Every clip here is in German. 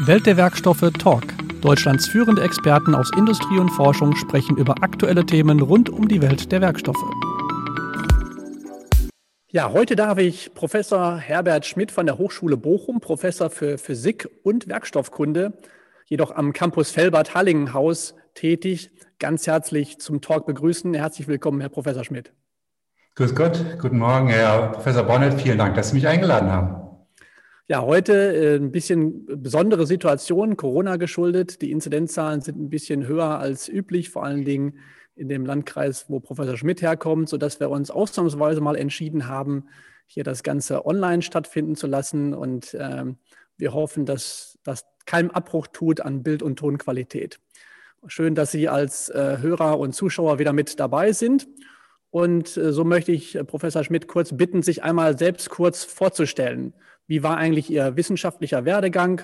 Welt der Werkstoffe Talk. Deutschlands führende Experten aus Industrie und Forschung sprechen über aktuelle Themen rund um die Welt der Werkstoffe. Ja, heute darf ich Professor Herbert Schmidt von der Hochschule Bochum, Professor für Physik und Werkstoffkunde, jedoch am Campus Felbert-Hallingenhaus tätig, ganz herzlich zum Talk begrüßen. Herzlich willkommen, Herr Professor Schmidt. Grüß Gott, guten Morgen, Herr Professor Bonnet. Vielen Dank, dass Sie mich eingeladen haben. Ja, heute äh, ein bisschen besondere Situation, Corona geschuldet. Die Inzidenzzahlen sind ein bisschen höher als üblich, vor allen Dingen in dem Landkreis, wo Professor Schmidt herkommt, sodass wir uns ausnahmsweise mal entschieden haben, hier das Ganze online stattfinden zu lassen. Und ähm, wir hoffen, dass das keinen Abbruch tut an Bild- und Tonqualität. Schön, dass Sie als äh, Hörer und Zuschauer wieder mit dabei sind. Und äh, so möchte ich äh, Professor Schmidt kurz bitten, sich einmal selbst kurz vorzustellen. Wie war eigentlich Ihr wissenschaftlicher Werdegang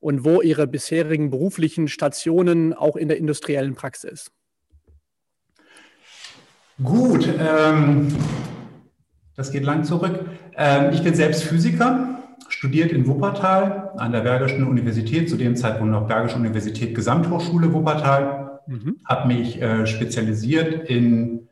und wo Ihre bisherigen beruflichen Stationen auch in der industriellen Praxis? Gut, ähm, das geht lang zurück. Ähm, ich bin selbst Physiker, studiert in Wuppertal an der Bergischen Universität, zu dem Zeitpunkt noch Bergische Universität Gesamthochschule Wuppertal, mhm. habe mich äh, spezialisiert in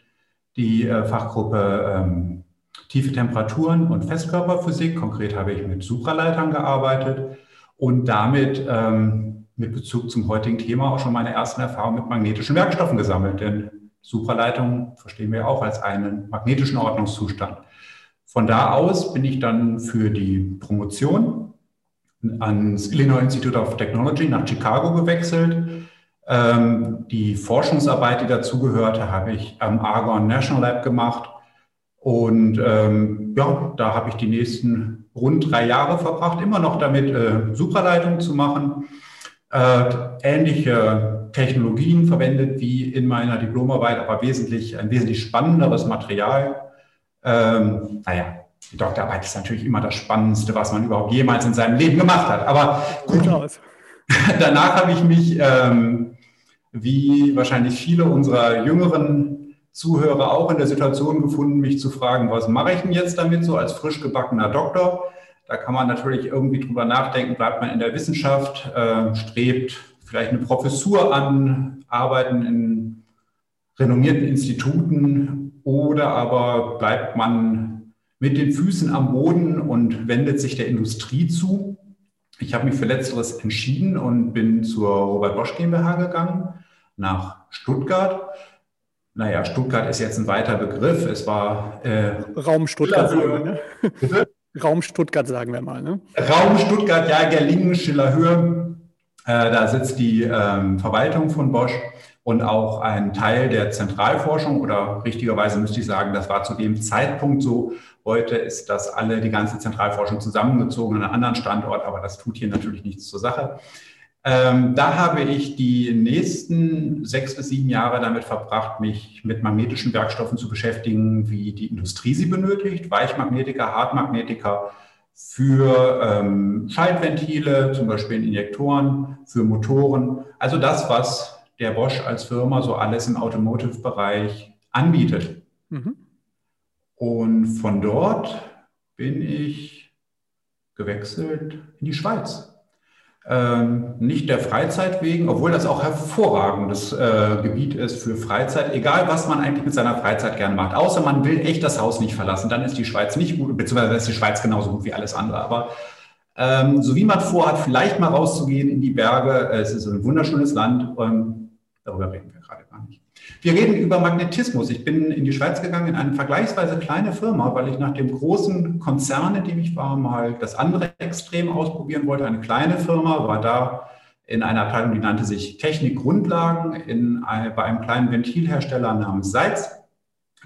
die äh, Fachgruppe ähm, tiefe Temperaturen und Festkörperphysik. Konkret habe ich mit Supraleitern gearbeitet und damit ähm, mit Bezug zum heutigen Thema auch schon meine ersten Erfahrungen mit magnetischen Werkstoffen gesammelt. Denn Supraleitung verstehen wir auch als einen magnetischen Ordnungszustand. Von da aus bin ich dann für die Promotion ans Illinois Institute of Technology nach Chicago gewechselt. Ähm, die Forschungsarbeit, die dazugehörte, habe ich am Argonne National Lab gemacht und ähm, ja, da habe ich die nächsten rund drei Jahre verbracht, immer noch damit äh, Supraleitungen zu machen, äh, ähnliche Technologien verwendet wie in meiner Diplomarbeit, aber wesentlich ein wesentlich spannenderes Material. Ähm, naja, die Doktorarbeit ist natürlich immer das Spannendste, was man überhaupt jemals in seinem Leben gemacht hat. Aber gut, danach habe ich mich, ähm, wie wahrscheinlich viele unserer jüngeren Zuhörer auch in der Situation gefunden, mich zu fragen, was mache ich denn jetzt damit so als frisch gebackener Doktor? Da kann man natürlich irgendwie drüber nachdenken, bleibt man in der Wissenschaft, äh, strebt vielleicht eine Professur an, arbeiten in renommierten Instituten oder aber bleibt man mit den Füßen am Boden und wendet sich der Industrie zu. Ich habe mich für letzteres entschieden und bin zur Robert Bosch GmbH gegangen nach Stuttgart naja, Stuttgart ist jetzt ein weiter Begriff. Es war äh, Raum Stuttgart, sagen wir, ne? Raum Stuttgart, sagen wir mal. Ne? Raum Stuttgart, ja, Gerlingen, Schillerhöhe. Äh, da sitzt die ähm, Verwaltung von Bosch und auch ein Teil der Zentralforschung oder richtigerweise müsste ich sagen, das war zu dem Zeitpunkt so. Heute ist das alle, die ganze Zentralforschung zusammengezogen an einem anderen Standort, aber das tut hier natürlich nichts zur Sache. Ähm, da habe ich die nächsten sechs bis sieben Jahre damit verbracht, mich mit magnetischen Werkstoffen zu beschäftigen, wie die Industrie sie benötigt, Weichmagnetiker, Hartmagnetiker für ähm, Schaltventile, zum Beispiel in Injektoren, für Motoren. Also das, was der Bosch als Firma so alles im Automotive-Bereich anbietet. Mhm. Und von dort bin ich gewechselt in die Schweiz ähm, nicht der Freizeit wegen, obwohl das auch hervorragendes äh, Gebiet ist für Freizeit, egal was man eigentlich mit seiner Freizeit gern macht. Außer man will echt das Haus nicht verlassen, dann ist die Schweiz nicht gut, beziehungsweise ist die Schweiz genauso gut wie alles andere. Aber ähm, so wie man vorhat, vielleicht mal rauszugehen in die Berge, es ist ein wunderschönes Land, ähm, darüber reden wir gerade gar nicht. Wir reden über Magnetismus. Ich bin in die Schweiz gegangen in eine vergleichsweise kleine Firma, weil ich nach dem großen Konzern, in dem ich war, mal das andere Extrem ausprobieren wollte. Eine kleine Firma war da in einer Abteilung, die nannte sich Technikgrundlagen in, bei einem kleinen Ventilhersteller namens Seitz,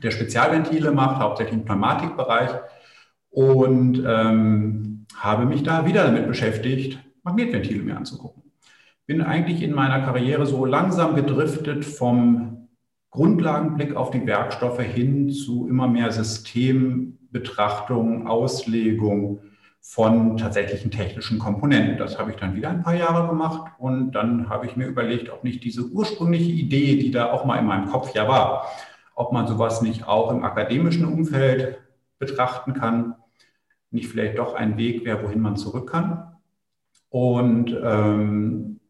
der Spezialventile macht, hauptsächlich im Pneumatikbereich. Und ähm, habe mich da wieder damit beschäftigt, Magnetventile mir anzugucken. Bin eigentlich in meiner Karriere so langsam gedriftet vom Grundlagenblick auf die Werkstoffe hin zu immer mehr Systembetrachtung, Auslegung von tatsächlichen technischen Komponenten. Das habe ich dann wieder ein paar Jahre gemacht und dann habe ich mir überlegt, ob nicht diese ursprüngliche Idee, die da auch mal in meinem Kopf ja war, ob man sowas nicht auch im akademischen Umfeld betrachten kann, nicht vielleicht doch ein Weg wäre, wohin man zurück kann. Und ähm,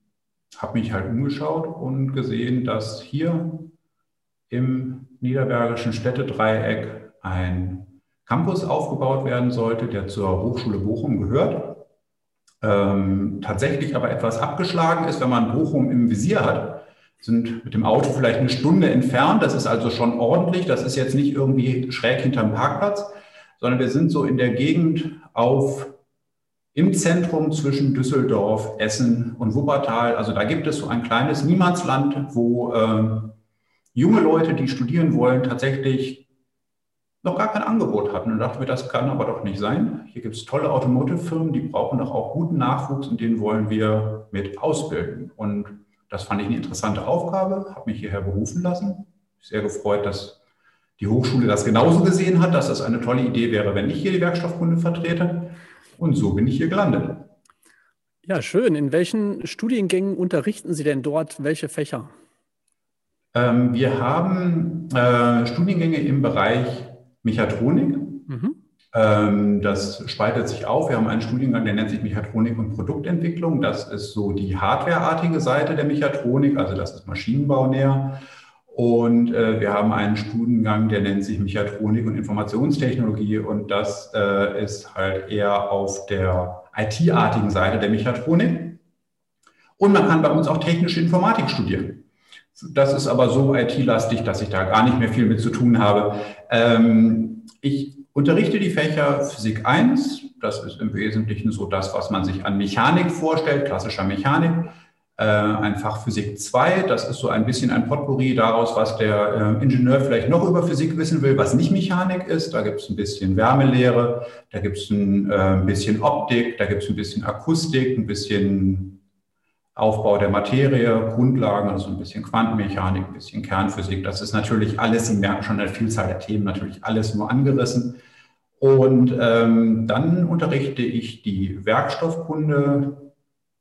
habe mich halt umgeschaut und gesehen, dass hier im niederbergischen Städtedreieck ein Campus aufgebaut werden sollte, der zur Hochschule Bochum gehört. Ähm, tatsächlich aber etwas abgeschlagen ist, wenn man Bochum im Visier hat, sind mit dem Auto vielleicht eine Stunde entfernt. Das ist also schon ordentlich. Das ist jetzt nicht irgendwie schräg hinterm Parkplatz, sondern wir sind so in der Gegend auf im Zentrum zwischen Düsseldorf, Essen und Wuppertal. Also da gibt es so ein kleines Niemandsland, wo äh, junge Leute, die studieren wollen, tatsächlich noch gar kein Angebot hatten. Und dachten wir, das kann aber doch nicht sein. Hier gibt es tolle Automotive-Firmen, die brauchen doch auch guten Nachwuchs und den wollen wir mit ausbilden. Und das fand ich eine interessante Aufgabe, habe mich hierher berufen lassen. Sehr gefreut, dass die Hochschule das genauso gesehen hat, dass das eine tolle Idee wäre, wenn ich hier die Werkstoffkunde vertrete. Und so bin ich hier gelandet. Ja, schön. In welchen Studiengängen unterrichten Sie denn dort welche Fächer? Ähm, wir haben äh, Studiengänge im Bereich Mechatronik. Mhm. Ähm, das spaltet sich auf. Wir haben einen Studiengang, der nennt sich Mechatronik und Produktentwicklung. Das ist so die hardwareartige Seite der Mechatronik, also das ist Maschinenbau näher. Und äh, wir haben einen Studiengang, der nennt sich Mechatronik und Informationstechnologie. Und das äh, ist halt eher auf der IT-artigen Seite der Mechatronik. Und man kann bei uns auch technische Informatik studieren. Das ist aber so IT-lastig, dass ich da gar nicht mehr viel mit zu tun habe. Ähm, ich unterrichte die Fächer Physik 1. Das ist im Wesentlichen so das, was man sich an Mechanik vorstellt, klassischer Mechanik äh, ein Fach Physik 2. Das ist so ein bisschen ein Potpourri daraus, was der äh, Ingenieur vielleicht noch über Physik wissen will, was nicht Mechanik ist. Da gibt es ein bisschen Wärmelehre, da gibt es ein äh, bisschen Optik, da gibt es ein bisschen Akustik, ein bisschen Aufbau der Materie, Grundlagen, also ein bisschen Quantenmechanik, ein bisschen Kernphysik. Das ist natürlich alles, Sie merken schon eine Vielzahl der Themen, natürlich alles nur angerissen. Und ähm, dann unterrichte ich die Werkstoffkunde,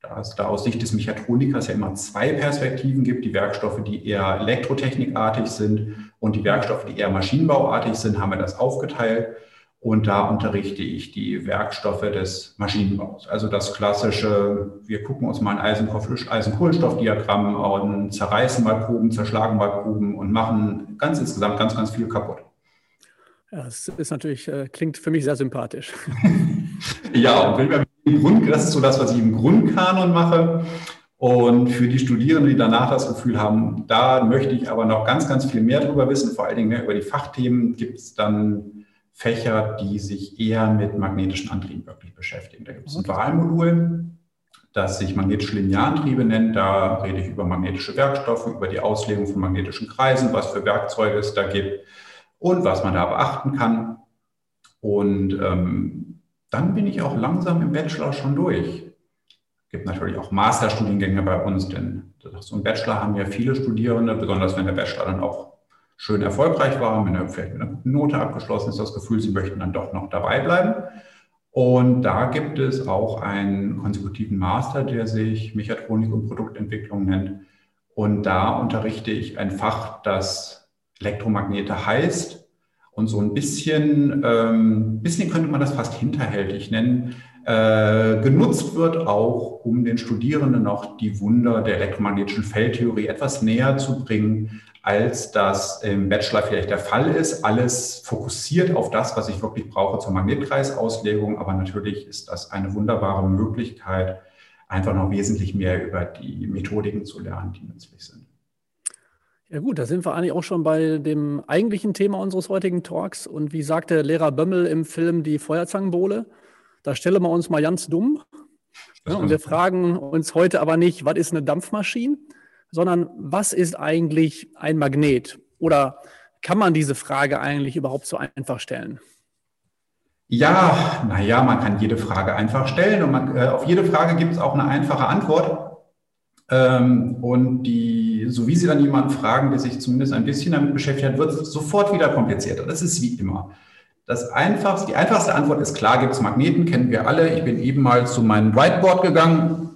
da es da aus Sicht des Mechatronikers ja immer zwei Perspektiven gibt, die Werkstoffe, die eher elektrotechnikartig sind und die Werkstoffe, die eher maschinenbauartig sind, haben wir das aufgeteilt. Und da unterrichte ich die Werkstoffe des Maschinenbaus. Also das klassische, wir gucken uns mal ein Eisen-Kohlenstoffdiagramm an, zerreißen mal Proben, zerschlagen mal Proben und machen ganz insgesamt ganz, ganz viel kaputt. Ja, das ist natürlich, äh, klingt für mich sehr sympathisch. ja, und wenn wir im Grund, das ist so das, was ich im Grundkanon mache. Und für die Studierenden, die danach das Gefühl haben, da möchte ich aber noch ganz, ganz viel mehr darüber wissen, vor allen Dingen mehr über die Fachthemen, gibt es dann Fächer, die sich eher mit magnetischen Antrieben wirklich beschäftigen. Da gibt es ein Wahlmodul, das sich magnetische Linearantriebe nennt. Da rede ich über magnetische Werkstoffe, über die Auslegung von magnetischen Kreisen, was für Werkzeuge es da gibt und was man da beachten kann. Und ähm, dann bin ich auch langsam im Bachelor schon durch. Es gibt natürlich auch Masterstudiengänge bei uns, denn so ein Bachelor haben ja viele Studierende, besonders wenn der Bachelor dann auch schön erfolgreich war, wenn er vielleicht mit einer guten Note abgeschlossen ist, das Gefühl, sie möchten dann doch noch dabei bleiben. Und da gibt es auch einen konsekutiven Master, der sich Mechatronik und Produktentwicklung nennt. Und da unterrichte ich ein Fach, das Elektromagnete heißt und so ein bisschen, ähm, bisschen könnte man das fast hinterhältig nennen, äh, genutzt wird auch, um den Studierenden noch die Wunder der elektromagnetischen Feldtheorie etwas näher zu bringen, als das im Bachelor vielleicht der Fall ist. Alles fokussiert auf das, was ich wirklich brauche zur Magnetkreisauslegung, aber natürlich ist das eine wunderbare Möglichkeit, einfach noch wesentlich mehr über die Methodiken zu lernen, die nützlich sind. Ja gut, da sind wir eigentlich auch schon bei dem eigentlichen Thema unseres heutigen Talks. Und wie sagte Lehrer Bömmel im Film Die Feuerzangenbowle, da stellen wir uns mal ganz dumm. Ja, und wir fragen uns heute aber nicht, was ist eine Dampfmaschine, sondern was ist eigentlich ein Magnet? Oder kann man diese Frage eigentlich überhaupt so einfach stellen? Ja, naja, man kann jede Frage einfach stellen und man, äh, auf jede Frage gibt es auch eine einfache Antwort. Ähm, und die, so wie Sie dann jemanden fragen, der sich zumindest ein bisschen damit beschäftigt hat, wird es sofort wieder komplizierter. Das ist wie immer. Das einfachste, die einfachste Antwort ist klar, gibt es Magneten, kennen wir alle. Ich bin eben mal zu meinem Whiteboard gegangen.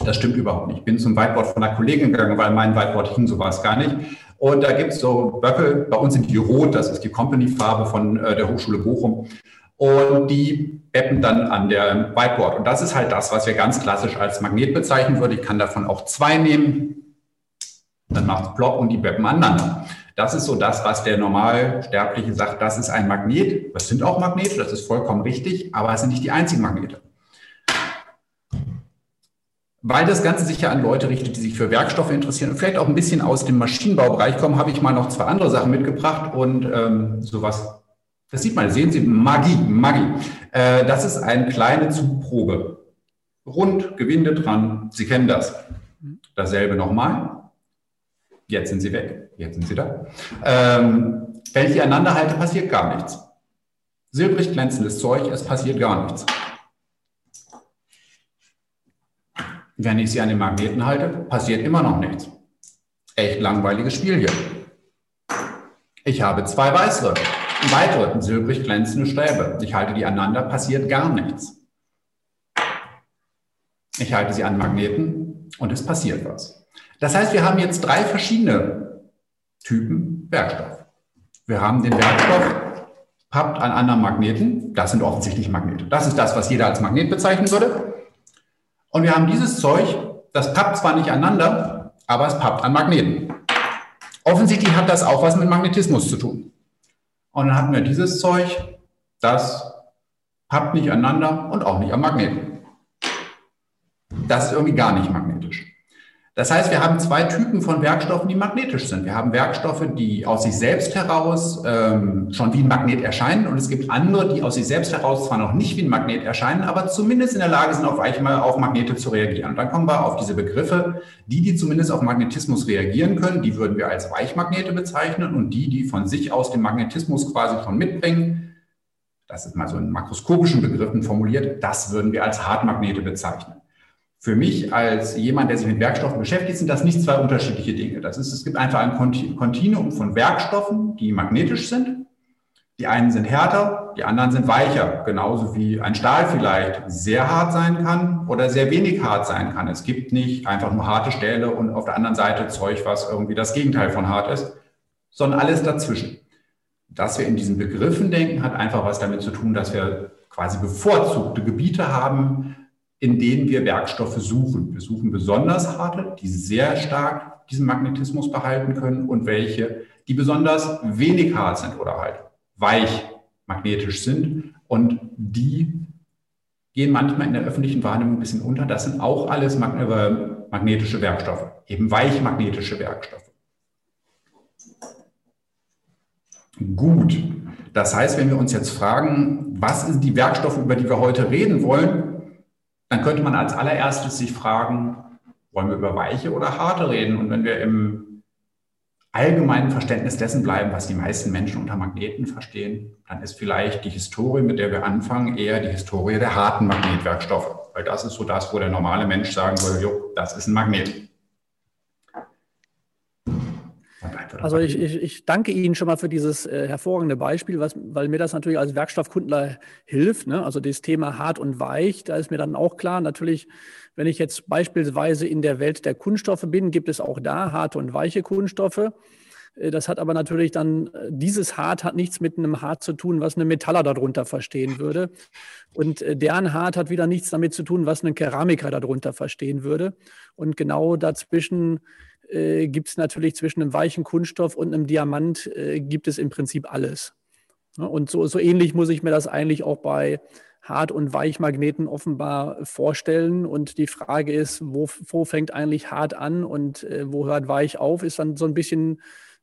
Das stimmt überhaupt nicht. Ich bin zum Whiteboard von einer Kollegin gegangen, weil mein Whiteboard hing, so war es gar nicht. Und da gibt es so Böcke, bei uns sind die rot, das ist die Company-Farbe von äh, der Hochschule Bochum. und die beppen dann an der Whiteboard. Und das ist halt das, was wir ganz klassisch als Magnet bezeichnen würden. Ich kann davon auch zwei nehmen. Dann macht es plopp und die beppen aneinander. Das ist so das, was der Normalsterbliche sagt, das ist ein Magnet. Das sind auch Magnete, das ist vollkommen richtig, aber es sind nicht die einzigen Magnete. Weil das Ganze sich ja an Leute richtet, die sich für Werkstoffe interessieren und vielleicht auch ein bisschen aus dem Maschinenbaubereich kommen, habe ich mal noch zwei andere Sachen mitgebracht und ähm, sowas. Das sieht man, sehen Sie, Magie, Magie. Äh, das ist eine kleine Zugprobe. Rund, Gewinde dran, Sie kennen das. Dasselbe nochmal. Jetzt sind sie weg. Jetzt sind sie da. Ähm, wenn ich die aneinander halte, passiert gar nichts. Silbrig glänzendes Zeug, es passiert gar nichts. Wenn ich sie an den Magneten halte, passiert immer noch nichts. Echt langweiliges Spiel hier. Ich habe zwei weißere, weitere silbrig glänzende Stäbe. Ich halte die aneinander, passiert gar nichts. Ich halte sie an Magneten und es passiert was. Das heißt, wir haben jetzt drei verschiedene Typen Werkstoff. Wir haben den Werkstoff pappt an anderen Magneten. Das sind offensichtlich Magnete. Das ist das, was jeder als Magnet bezeichnen würde. Und wir haben dieses Zeug, das pappt zwar nicht aneinander, aber es pappt an Magneten. Offensichtlich hat das auch was mit Magnetismus zu tun. Und dann hatten wir dieses Zeug, das pappt nicht aneinander und auch nicht am Magneten. Das ist irgendwie gar nicht magnetisch. Das heißt, wir haben zwei Typen von Werkstoffen, die magnetisch sind. Wir haben Werkstoffe, die aus sich selbst heraus ähm, schon wie ein Magnet erscheinen und es gibt andere, die aus sich selbst heraus zwar noch nicht wie ein Magnet erscheinen, aber zumindest in der Lage sind, auf, auf Magnete zu reagieren. Und dann kommen wir auf diese Begriffe, die, die zumindest auf Magnetismus reagieren können, die würden wir als Weichmagnete bezeichnen und die, die von sich aus den Magnetismus quasi schon mitbringen, das ist mal so in makroskopischen Begriffen formuliert, das würden wir als Hartmagnete bezeichnen für mich als jemand, der sich mit Werkstoffen beschäftigt, sind das nicht zwei unterschiedliche Dinge. Das ist, es gibt einfach ein Kontinuum von Werkstoffen, die magnetisch sind. Die einen sind härter, die anderen sind weicher, genauso wie ein Stahl vielleicht sehr hart sein kann oder sehr wenig hart sein kann. Es gibt nicht einfach nur harte Stähle und auf der anderen Seite Zeug, was irgendwie das Gegenteil von hart ist, sondern alles dazwischen. Dass wir in diesen Begriffen denken, hat einfach was damit zu tun, dass wir quasi bevorzugte Gebiete haben, in denen wir Werkstoffe suchen. Wir suchen besonders harte, die sehr stark diesen Magnetismus behalten können und welche, die besonders wenig hart sind oder halt weich magnetisch sind. Und die gehen manchmal in der öffentlichen Wahrnehmung ein bisschen unter. Das sind auch alles äh, magnetische Werkstoffe, eben weichmagnetische Werkstoffe. Gut. Das heißt, wenn wir uns jetzt fragen, was sind die Werkstoffe, über die wir heute reden wollen, dann könnte man als allererstes sich fragen, wollen wir über weiche oder harte reden? Und wenn wir im allgemeinen Verständnis dessen bleiben, was die meisten Menschen unter Magneten verstehen, dann ist vielleicht die Historie, mit der wir anfangen, eher die Historie der harten Magnetwerkstoffe. Weil das ist so das, wo der normale Mensch sagen würde, jo, das ist ein Magnet. Also ich, ich, ich, danke Ihnen schon mal für dieses äh, hervorragende Beispiel, was, weil mir das natürlich als Werkstoffkundler hilft. Ne? Also das Thema hart und weich, da ist mir dann auch klar, natürlich, wenn ich jetzt beispielsweise in der Welt der Kunststoffe bin, gibt es auch da harte und weiche Kunststoffe. Äh, das hat aber natürlich dann, äh, dieses Hart hat nichts mit einem Hart zu tun, was eine Metaller darunter verstehen würde. Und äh, deren Hart hat wieder nichts damit zu tun, was ein Keramiker darunter verstehen würde. Und genau dazwischen äh, gibt es natürlich zwischen einem weichen Kunststoff und einem Diamant äh, gibt es im Prinzip alles. Und so, so ähnlich muss ich mir das eigentlich auch bei Hart- und Weichmagneten offenbar vorstellen. Und die Frage ist, wo, wo fängt eigentlich hart an und äh, wo hört weich auf, ist dann so ein bisschen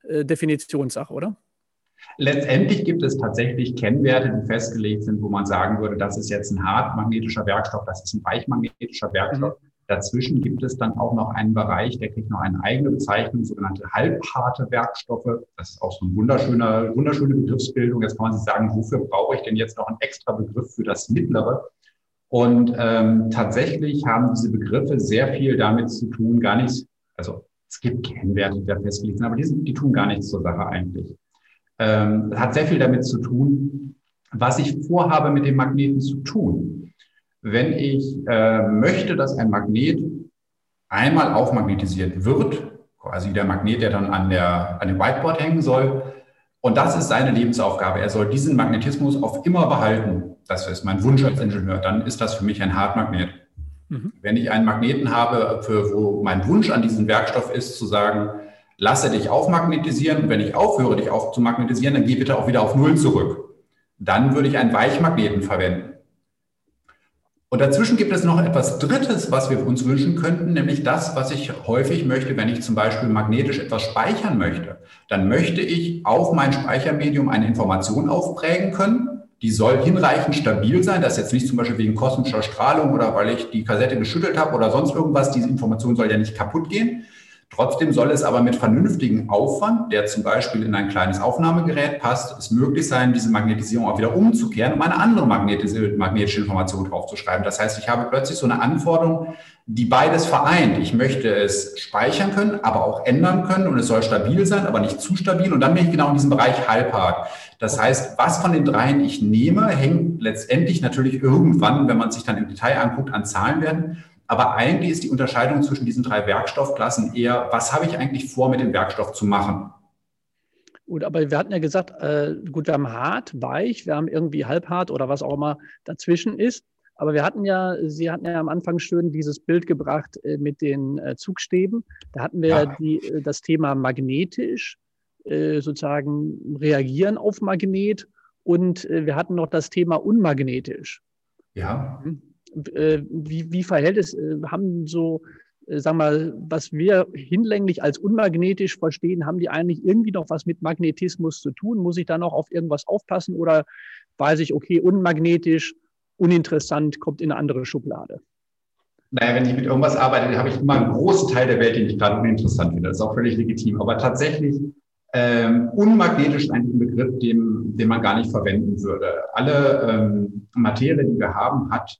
äh, Definitionssache, oder? Letztendlich gibt es tatsächlich Kennwerte, die festgelegt sind, wo man sagen würde, das ist jetzt ein hartmagnetischer Werkstoff, das ist ein weichmagnetischer Werkstoff. Mhm. Dazwischen gibt es dann auch noch einen Bereich, der kriegt noch eine eigene Bezeichnung, sogenannte halbharte Werkstoffe. Das ist auch so eine wunderschöne, wunderschöne Begriffsbildung. Jetzt kann man sich sagen, wofür brauche ich denn jetzt noch einen extra Begriff für das Mittlere? Und ähm, tatsächlich haben diese Begriffe sehr viel damit zu tun, gar nichts, also es gibt Kennwerte, die da festgelegt sind, aber die, sind, die tun gar nichts zur Sache eigentlich. Ähm, hat sehr viel damit zu tun, was ich vorhabe, mit dem Magneten zu tun. Wenn ich äh, möchte, dass ein Magnet einmal aufmagnetisiert wird, quasi der Magnet, der dann an, der, an dem Whiteboard hängen soll, Und das ist seine Lebensaufgabe. Er soll diesen Magnetismus auf immer behalten. Das ist mein Wunsch als Ingenieur. Dann ist das für mich ein Hartmagnet. Mhm. Wenn ich einen Magneten habe, für, wo mein Wunsch an diesem Werkstoff ist, zu sagen, lasse dich aufmagnetisieren und wenn ich aufhöre, dich aufzumagnetisieren, dann geh bitte auch wieder auf Null zurück. Dann würde ich einen Weichmagneten verwenden. Und dazwischen gibt es noch etwas Drittes, was wir uns wünschen könnten, nämlich das, was ich häufig möchte, wenn ich zum Beispiel magnetisch etwas speichern möchte. Dann möchte ich auf mein Speichermedium eine Information aufprägen können. Die soll hinreichend stabil sein. Das ist jetzt nicht zum Beispiel wegen kosmischer Strahlung oder weil ich die Kassette geschüttelt habe oder sonst irgendwas. Diese Information soll ja nicht kaputt gehen. Trotzdem soll es aber mit vernünftigem Aufwand, der zum Beispiel in ein kleines Aufnahmegerät passt, es möglich sein, diese Magnetisierung auch wieder umzukehren, um eine andere magnetische Information draufzuschreiben. Das heißt, ich habe plötzlich so eine Anforderung, die beides vereint. Ich möchte es speichern können, aber auch ändern können und es soll stabil sein, aber nicht zu stabil. Und dann bin ich genau in diesem Bereich halbhart. Das heißt, was von den dreien ich nehme, hängt letztendlich natürlich irgendwann, wenn man sich dann im Detail anguckt, an Zahlenwerten. Aber eigentlich ist die Unterscheidung zwischen diesen drei Werkstoffklassen eher, was habe ich eigentlich vor, mit dem Werkstoff zu machen? Gut, aber wir hatten ja gesagt, äh, gut, wir haben hart, weich, wir haben irgendwie halbhart oder was auch immer dazwischen ist. Aber wir hatten ja, Sie hatten ja am Anfang schön dieses Bild gebracht äh, mit den äh, Zugstäben. Da hatten wir ja. die, äh, das Thema magnetisch, äh, sozusagen reagieren auf Magnet. Und äh, wir hatten noch das Thema unmagnetisch. Ja. Mhm. Äh, wie, wie verhält es, äh, haben so, äh, sagen wir, was wir hinlänglich als unmagnetisch verstehen, haben die eigentlich irgendwie noch was mit Magnetismus zu tun? Muss ich da noch auf irgendwas aufpassen oder weiß ich, okay, unmagnetisch, uninteressant, kommt in eine andere Schublade? Naja, wenn ich mit irgendwas arbeite, habe ich immer einen großen Teil der Welt, den ich gerade uninteressant finde. Das ist auch völlig legitim. Aber tatsächlich, ähm, unmagnetisch ist eigentlich ein Begriff, den, den man gar nicht verwenden würde. Alle ähm, Materie, die wir haben, hat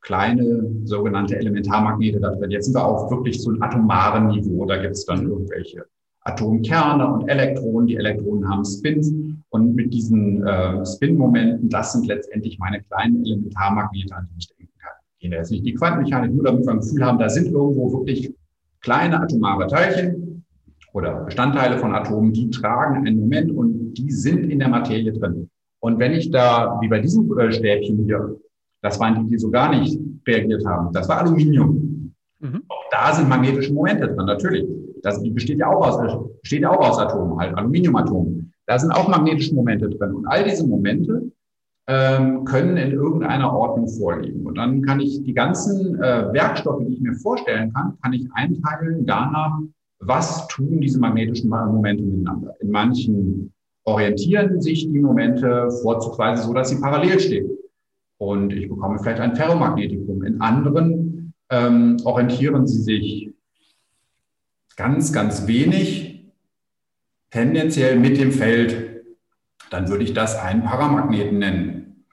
kleine sogenannte Elementarmagnete da drin. Jetzt sind wir auf wirklich so einem atomaren Niveau. Da gibt es dann irgendwelche Atomkerne und Elektronen. Die Elektronen haben Spins und mit diesen äh, Spin-Momenten, das sind letztendlich meine kleinen Elementarmagnete, an die ich denken kann. Gehen jetzt nicht die Quantenmechanik, nur damit wir ein Gefühl haben, da sind irgendwo wirklich kleine atomare Teilchen oder Bestandteile von Atomen, die tragen einen Moment und die sind in der Materie drin. Und wenn ich da, wie bei diesem äh, Stäbchen hier, das waren die, die so gar nicht reagiert haben. Das war Aluminium. Mhm. Auch da sind magnetische Momente drin, natürlich. Das besteht ja auch aus, besteht ja auch aus Atomen, halt Aluminiumatomen. Da sind auch magnetische Momente drin. Und all diese Momente ähm, können in irgendeiner Ordnung vorliegen. Und dann kann ich die ganzen äh, Werkstoffe, die ich mir vorstellen kann, kann ich einteilen danach, was tun diese magnetischen Momente miteinander. In manchen orientieren sich die Momente vorzugsweise so, dass sie parallel stehen und ich bekomme vielleicht ein Ferromagnetikum. In anderen ähm, orientieren sie sich ganz, ganz wenig tendenziell mit dem Feld. Dann würde ich das einen Paramagneten nennen.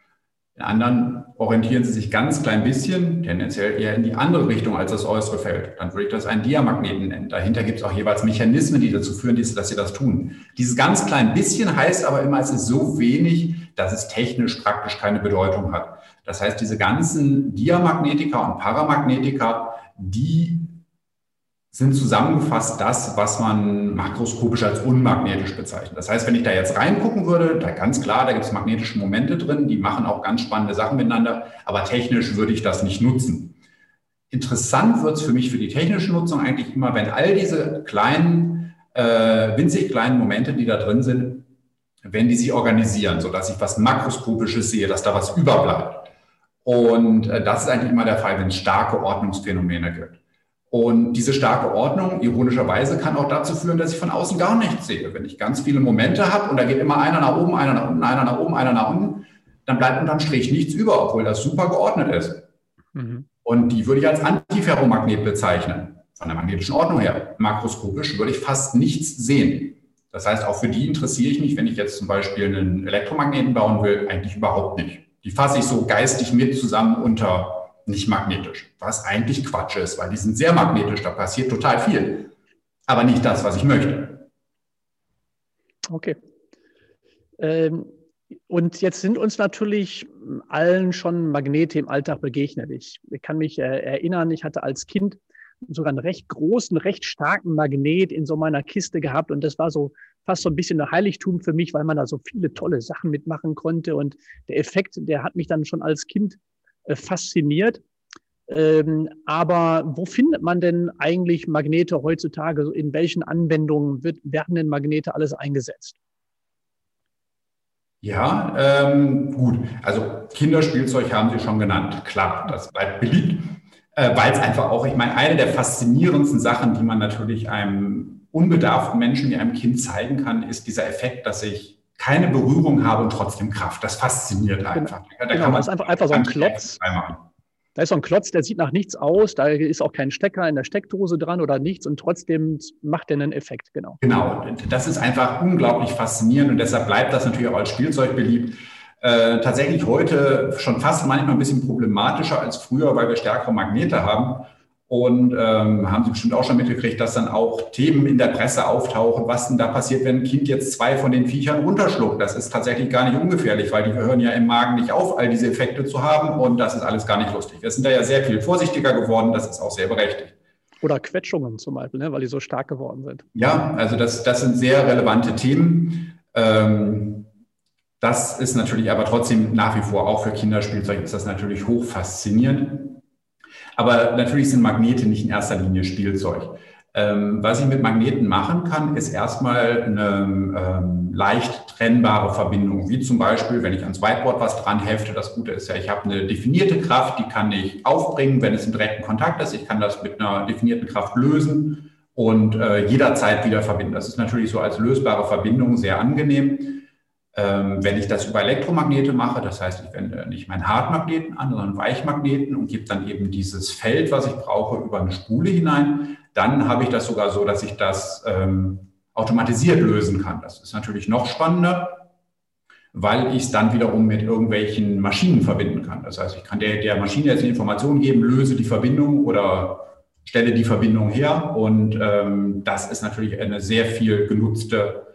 In anderen orientieren sie sich ganz klein bisschen, tendenziell eher in die andere Richtung als das äußere Feld. Dann würde ich das einen Diamagneten nennen. Dahinter gibt es auch jeweils Mechanismen, die dazu führen, dass sie das tun. Dieses ganz klein bisschen heißt aber immer, es ist so wenig, dass es technisch praktisch keine Bedeutung hat. Das heißt, diese ganzen Diamagnetika und Paramagnetika, die sind zusammengefasst das, was man makroskopisch als unmagnetisch bezeichnet. Das heißt, wenn ich da jetzt reingucken würde, da ganz klar, da gibt es magnetische Momente drin, die machen auch ganz spannende Sachen miteinander, aber technisch würde ich das nicht nutzen. Interessant wird es für mich für die technische Nutzung eigentlich immer, wenn all diese kleinen, äh, winzig kleinen Momente, die da drin sind, wenn die sich organisieren, sodass ich was Makroskopisches sehe, dass da was überbleibt. Und äh, das ist eigentlich immer der Fall, wenn es starke Ordnungsphänomene gibt. Und diese starke Ordnung, ironischerweise, kann auch dazu führen, dass ich von außen gar nichts sehe. Wenn ich ganz viele Momente habe und da geht immer einer nach oben, einer nach unten, einer nach oben, einer nach unten, dann bleibt unterm Strich nichts über, obwohl das super geordnet ist. Mhm. Und die würde ich als Antiferromagnet bezeichnen, von der magnetischen Ordnung her. Makroskopisch würde ich fast nichts sehen. Das heißt, auch für die interessiere ich mich, wenn ich jetzt zum Beispiel einen Elektromagneten bauen will, eigentlich überhaupt nicht. Die fasse ich so geistig mit zusammen unter nicht magnetisch, was eigentlich Quatsch ist, weil die sind sehr magnetisch, da passiert total viel, aber nicht das, was ich möchte. Okay. Ähm, und jetzt sind uns natürlich allen schon Magnete im Alltag begegnet. Ich, ich kann mich äh, erinnern, ich hatte als Kind sogar einen recht großen, recht starken Magnet in so meiner Kiste gehabt. Und das war so fast so ein bisschen ein Heiligtum für mich, weil man da so viele tolle Sachen mitmachen konnte. Und der Effekt, der hat mich dann schon als Kind fasziniert. Ähm, aber wo findet man denn eigentlich Magnete heutzutage? In welchen Anwendungen wird, werden denn Magnete alles eingesetzt? Ja, ähm, gut. Also Kinderspielzeug haben Sie schon genannt. Klar, das bleibt beliebt, äh, weil es einfach auch, ich meine, eine der faszinierendsten Sachen, die man natürlich einem unbedarften Menschen wie einem Kind zeigen kann, ist dieser Effekt, dass ich keine Berührung habe und trotzdem Kraft. Das fasziniert genau. einfach. Da genau, kann man ist einfach, einfach so ein Klotz. Da ist so ein Klotz, der sieht nach nichts aus, da ist auch kein Stecker in der Steckdose dran oder nichts und trotzdem macht der einen Effekt, genau. Genau, das ist einfach unglaublich faszinierend und deshalb bleibt das natürlich auch als Spielzeug beliebt. Äh, tatsächlich heute schon fast manchmal ein bisschen problematischer als früher, weil wir stärkere Magnete haben. Und ähm, haben Sie bestimmt auch schon mitgekriegt, dass dann auch Themen in der Presse auftauchen, was denn da passiert, wenn ein Kind jetzt zwei von den Viechern runterschluckt. Das ist tatsächlich gar nicht ungefährlich, weil die hören ja im Magen nicht auf, all diese Effekte zu haben. Und das ist alles gar nicht lustig. Wir sind da ja sehr viel vorsichtiger geworden. Das ist auch sehr berechtigt. Oder Quetschungen zum Beispiel, ne, weil die so stark geworden sind. Ja, also das, das sind sehr relevante Themen. Ähm, das ist natürlich aber trotzdem nach wie vor auch für Kinderspielzeug ist das natürlich hoch faszinierend. Aber natürlich sind Magnete nicht in erster Linie Spielzeug. Ähm, was ich mit Magneten machen kann, ist erstmal eine ähm, leicht trennbare Verbindung, wie zum Beispiel, wenn ich ans Whiteboard was dran hefte. Das Gute ist ja, ich habe eine definierte Kraft, die kann ich aufbringen, wenn es im direkten Kontakt ist. Ich kann das mit einer definierten Kraft lösen und äh, jederzeit wieder verbinden. Das ist natürlich so als lösbare Verbindung sehr angenehm. Ähm, wenn ich das über Elektromagnete mache, das heißt, ich wende nicht meinen Hartmagneten an, sondern Weichmagneten und gebe dann eben dieses Feld, was ich brauche, über eine Spule hinein, dann habe ich das sogar so, dass ich das ähm, automatisiert lösen kann. Das ist natürlich noch spannender, weil ich es dann wiederum mit irgendwelchen Maschinen verbinden kann. Das heißt, ich kann der, der Maschine jetzt eine Information geben, löse die Verbindung oder stelle die Verbindung her. Und ähm, das ist natürlich eine sehr viel genutzte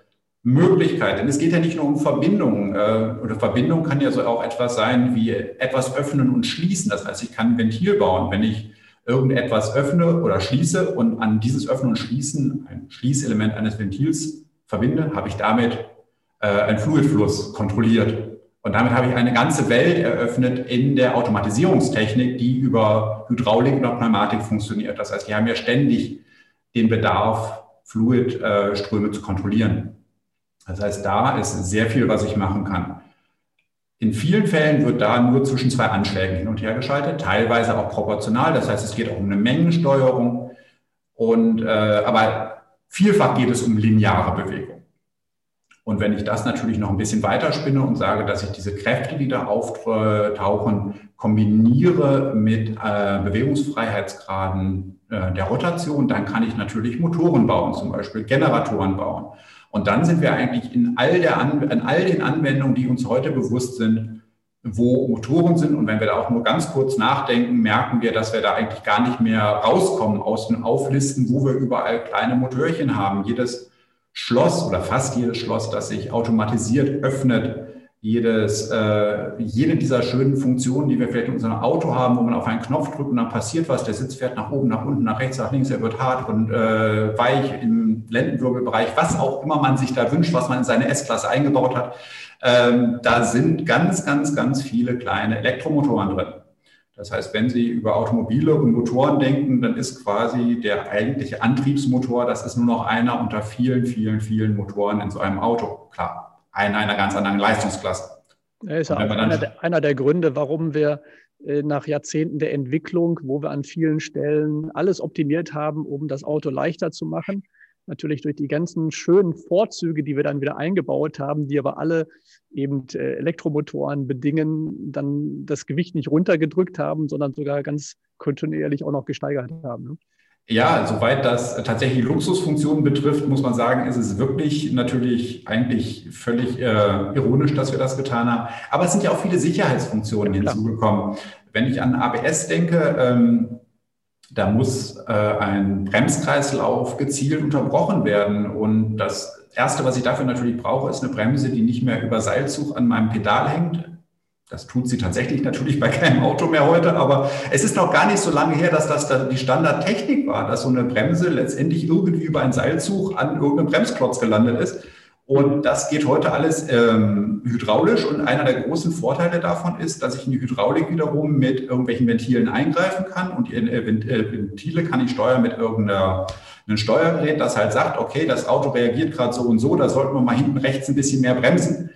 Möglichkeit. Denn es geht ja nicht nur um Verbindungen. Äh, oder Verbindung kann ja so auch etwas sein wie etwas öffnen und schließen. Das heißt, ich kann ein Ventil bauen. Wenn ich irgendetwas öffne oder schließe und an dieses Öffnen und Schließen ein Schließelement eines Ventils verbinde, habe ich damit äh, einen Fluidfluss kontrolliert. Und damit habe ich eine ganze Welt eröffnet in der Automatisierungstechnik, die über Hydraulik oder Pneumatik funktioniert. Das heißt, wir haben ja ständig den Bedarf, Fluidströme zu kontrollieren. Das heißt, da ist sehr viel, was ich machen kann. In vielen Fällen wird da nur zwischen zwei Anschlägen hin und her geschaltet, teilweise auch proportional. Das heißt, es geht auch um eine Mengensteuerung. Und, äh, aber vielfach geht es um lineare Bewegung. Und wenn ich das natürlich noch ein bisschen weiter spinne und sage, dass ich diese Kräfte, die da auftauchen, kombiniere mit äh, Bewegungsfreiheitsgraden äh, der Rotation, dann kann ich natürlich Motoren bauen, zum Beispiel Generatoren bauen. Und dann sind wir eigentlich in all, der An in all den Anwendungen, die uns heute bewusst sind, wo Motoren sind. Und wenn wir da auch nur ganz kurz nachdenken, merken wir, dass wir da eigentlich gar nicht mehr rauskommen aus den Auflisten, wo wir überall kleine Motörchen haben. Jedes Schloss oder fast jedes Schloss, das sich automatisiert öffnet, jedes, äh, jede dieser schönen Funktionen, die wir vielleicht in unserem Auto haben, wo man auf einen Knopf drückt und dann passiert was, der Sitz fährt nach oben, nach unten, nach rechts, nach links, er wird hart und äh, weich im Lendenwirbelbereich, was auch immer man sich da wünscht, was man in seine S-Klasse eingebaut hat. Ähm, da sind ganz, ganz, ganz viele kleine Elektromotoren drin. Das heißt, wenn Sie über Automobile und Motoren denken, dann ist quasi der eigentliche Antriebsmotor, das ist nur noch einer unter vielen, vielen, vielen Motoren in so einem Auto. Klar, in einer ganz anderen Leistungsklasse. Das ist ja einer der, einer der Gründe, warum wir äh, nach Jahrzehnten der Entwicklung, wo wir an vielen Stellen alles optimiert haben, um das Auto leichter zu machen. Natürlich durch die ganzen schönen Vorzüge, die wir dann wieder eingebaut haben, die aber alle eben äh, Elektromotoren bedingen, dann das Gewicht nicht runtergedrückt haben, sondern sogar ganz kontinuierlich auch noch gesteigert haben. Ja, soweit das tatsächlich Luxusfunktionen betrifft, muss man sagen, ist es wirklich natürlich eigentlich völlig äh, ironisch, dass wir das getan haben. Aber es sind ja auch viele Sicherheitsfunktionen hinzugekommen. Wenn ich an ABS denke, ähm, da muss äh, ein Bremskreislauf gezielt unterbrochen werden. Und das Erste, was ich dafür natürlich brauche, ist eine Bremse, die nicht mehr über Seilzug an meinem Pedal hängt, Das tut sie tatsächlich natürlich bei keinem Auto mehr heute, aber es ist noch gar nicht so lange her, dass das die Standardtechnik war, dass so eine Bremse letztendlich irgendwie über einen Seilzug an irgendeinem Bremsklotz gelandet ist. Und das geht heute alles ähm, hydraulisch. Und einer der großen Vorteile davon ist, dass ich in die Hydraulik wiederum mit irgendwelchen Ventilen eingreifen kann. Und die äh, äh Ventile kann ich steuern mit irgendeinem Steuergerät, das halt sagt, okay, das Auto reagiert gerade so und so, da sollten wir mal hinten rechts ein bisschen mehr bremsen.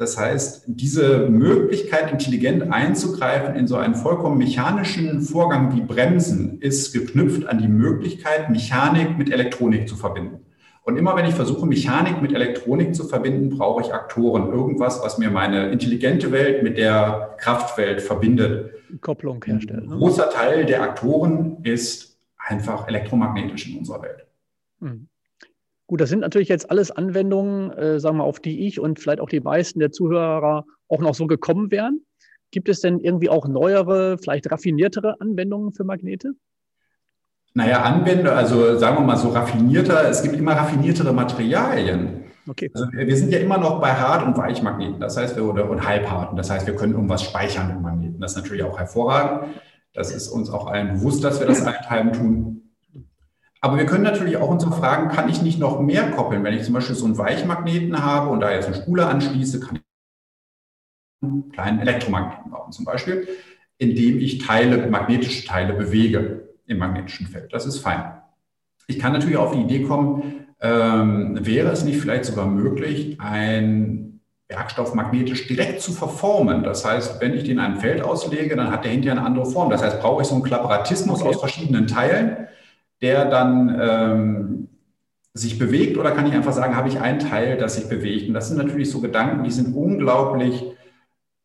Das heißt, diese Möglichkeit, intelligent einzugreifen in so einen vollkommen mechanischen Vorgang wie Bremsen, ist geknüpft an die Möglichkeit, Mechanik mit Elektronik zu verbinden. Und immer wenn ich versuche, Mechanik mit Elektronik zu verbinden, brauche ich Aktoren. Irgendwas, was mir meine intelligente Welt mit der Kraftwelt verbindet. Kopplung herstellt. Ne? Ein großer Teil der Aktoren ist einfach elektromagnetisch in unserer Welt. Hm. Gut, das sind natürlich jetzt alles Anwendungen, äh, sagen wir, auf die ich und vielleicht auch die meisten der Zuhörer auch noch so gekommen wären. Gibt es denn irgendwie auch neuere, vielleicht raffiniertere Anwendungen für Magnete? Naja, Anwendungen, also sagen wir mal so raffinierter, es gibt immer raffiniertere Materialien. Okay. Also wir sind ja immer noch bei Hart- und Weichmagneten, das heißt, wir, oder und Halbharten, das heißt, wir können irgendwas speichern mit Magneten. Das ist natürlich auch hervorragend. Das ist uns auch allen bewusst, dass wir das eintreiben tun. Aber wir können natürlich auch uns fragen, kann ich nicht noch mehr koppeln? Wenn ich zum Beispiel so einen Weichmagneten habe und da jetzt eine Spule anschließe, kann ich einen kleinen Elektromagneten bauen zum Beispiel, indem ich Teile, magnetische Teile bewege im magnetischen Feld. Das ist fein. Ich kann natürlich auf die Idee kommen, ähm, wäre es nicht vielleicht sogar möglich, ein Werkstoff magnetisch direkt zu verformen. Das heißt, wenn ich den in einem Feld auslege, dann hat der hinterher eine andere Form. Das heißt, brauche ich so einen Klapperatismus okay. aus verschiedenen Teilen der dann ähm, sich bewegt oder kann ich einfach sagen, habe ich ein Teil, das sich bewegt? Und das sind natürlich so Gedanken, die sind unglaublich